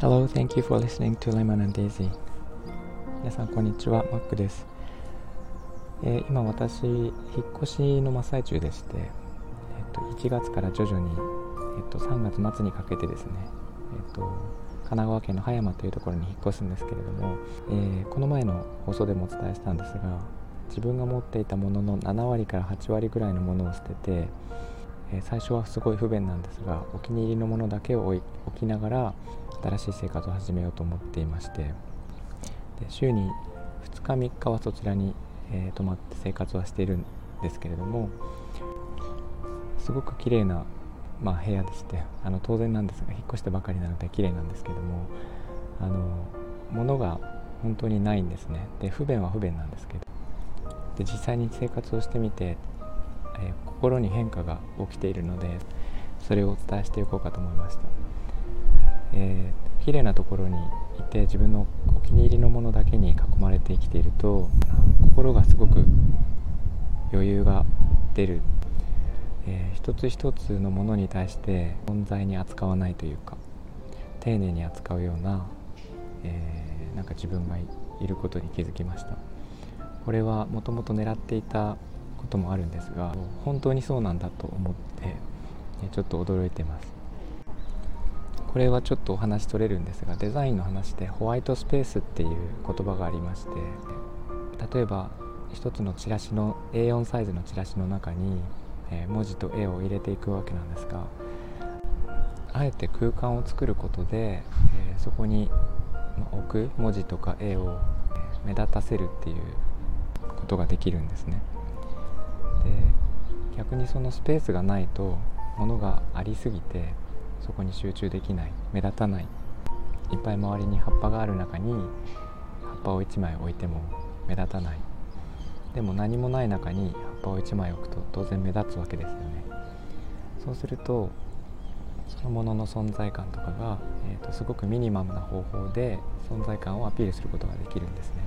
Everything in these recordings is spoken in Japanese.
Hello, thank you for listening to Lemon and Daisy. 皆さん、こんにちは。マックです。えー、今、私、引っ越しの真っ最中でして、えっと、1月から徐々に、えっと、3月末にかけてですね、えっと、神奈川県の葉山というところに引っ越すんですけれども、えー、この前の放送でもお伝えしたんですが自分が持っていたものの7割から8割ぐらいのものを捨てて、え、最初はすごい不便なんですがお気に入りのものだけを置きながら新しい生活を始めようと思っていましてで週に2日3日はそちらに、えー、泊まって生活はしているんですけれどもすごく綺麗なまあ、部屋でしてあの当然なんですが引っ越してばかりなので綺麗なんですけどもあの物が本当にないんですね。で不便は不便なんですけどで実際に生活をしてみて、えー、心に変化が起きているのでそれをお伝えしていこうかと思いました、えー、綺麗なところにいて自分のお気に入りのものだけに囲まれて生きていると心がすごく余裕が出る。えー、一つ一つのものに対して存在に扱わないというか丁寧に扱うような、えー、なんか自分がいることに気づきました。これはもともと狙っていたこともあるんですが本当にそうなんだと思って、ちょっと驚いてますこれはちょっとお話取れるんですがデザインの話でホワイトスペースっていう言葉がありまして例えば一つのチラシの A4 サイズのチラシの中にえ文字と絵を入れていくわけなんですがあえて空間を作ることで、えそこに置く文字とか絵を目立たせるっていうことができるんですね。逆にそのスペースがないと物がありすぎてそこに集中できない目立たない。いっぱい周りに葉っぱがある中に葉っぱを1枚置いても目立たない。でも何もない中に葉っぱを1枚置くと当然目立つわけですよね。そうするとそのものの存在感とかが、えーと、すごくミニマムな方法で存在感をアピールすることができるんですね。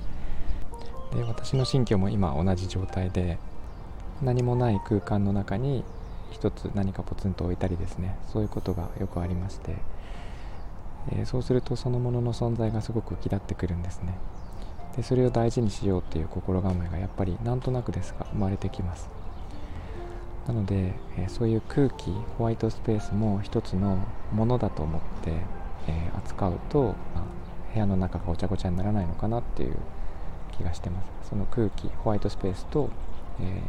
で私の新居も今同じ状態で何もない空間の中に一つ何かポツンと置いたりですね。そういうことがよくありまして、えー、そうするとそのものの存在がすごく浮き立ってくるんですね。でそれを大事にしようっていう心構えがやっぱりなんとなくですが生まれてきます。なので、えー、そういう空気ホワイトスペースも一つのものだと思って、えー、扱うと、ま、部屋の中がごちゃごちゃにならないのかなっていう気がしてます。その空気ホワイトスペースと、え、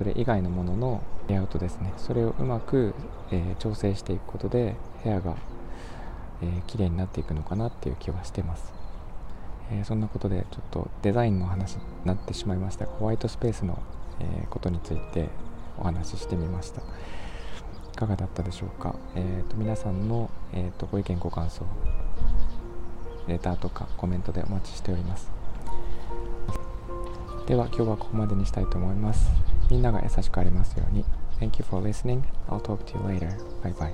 それ以外のもののレイアウトですね。それをうまく、え調整していくことで部屋が、えー、綺麗になっていくのかなっていう気はしてます。え、そんなことでちょっとデザインの話になってしまいましたホワイトスペースの、え、ことについてお話ししてみました。いかがだったでしょうか、えーと、皆さんの、えーと、ご意見ご感想レターとかコメントでお待ちしております。では今日はここまでにしたいと思います。みんなが優しくありますように Thank you for listening. I'll talk to you later. Bye bye.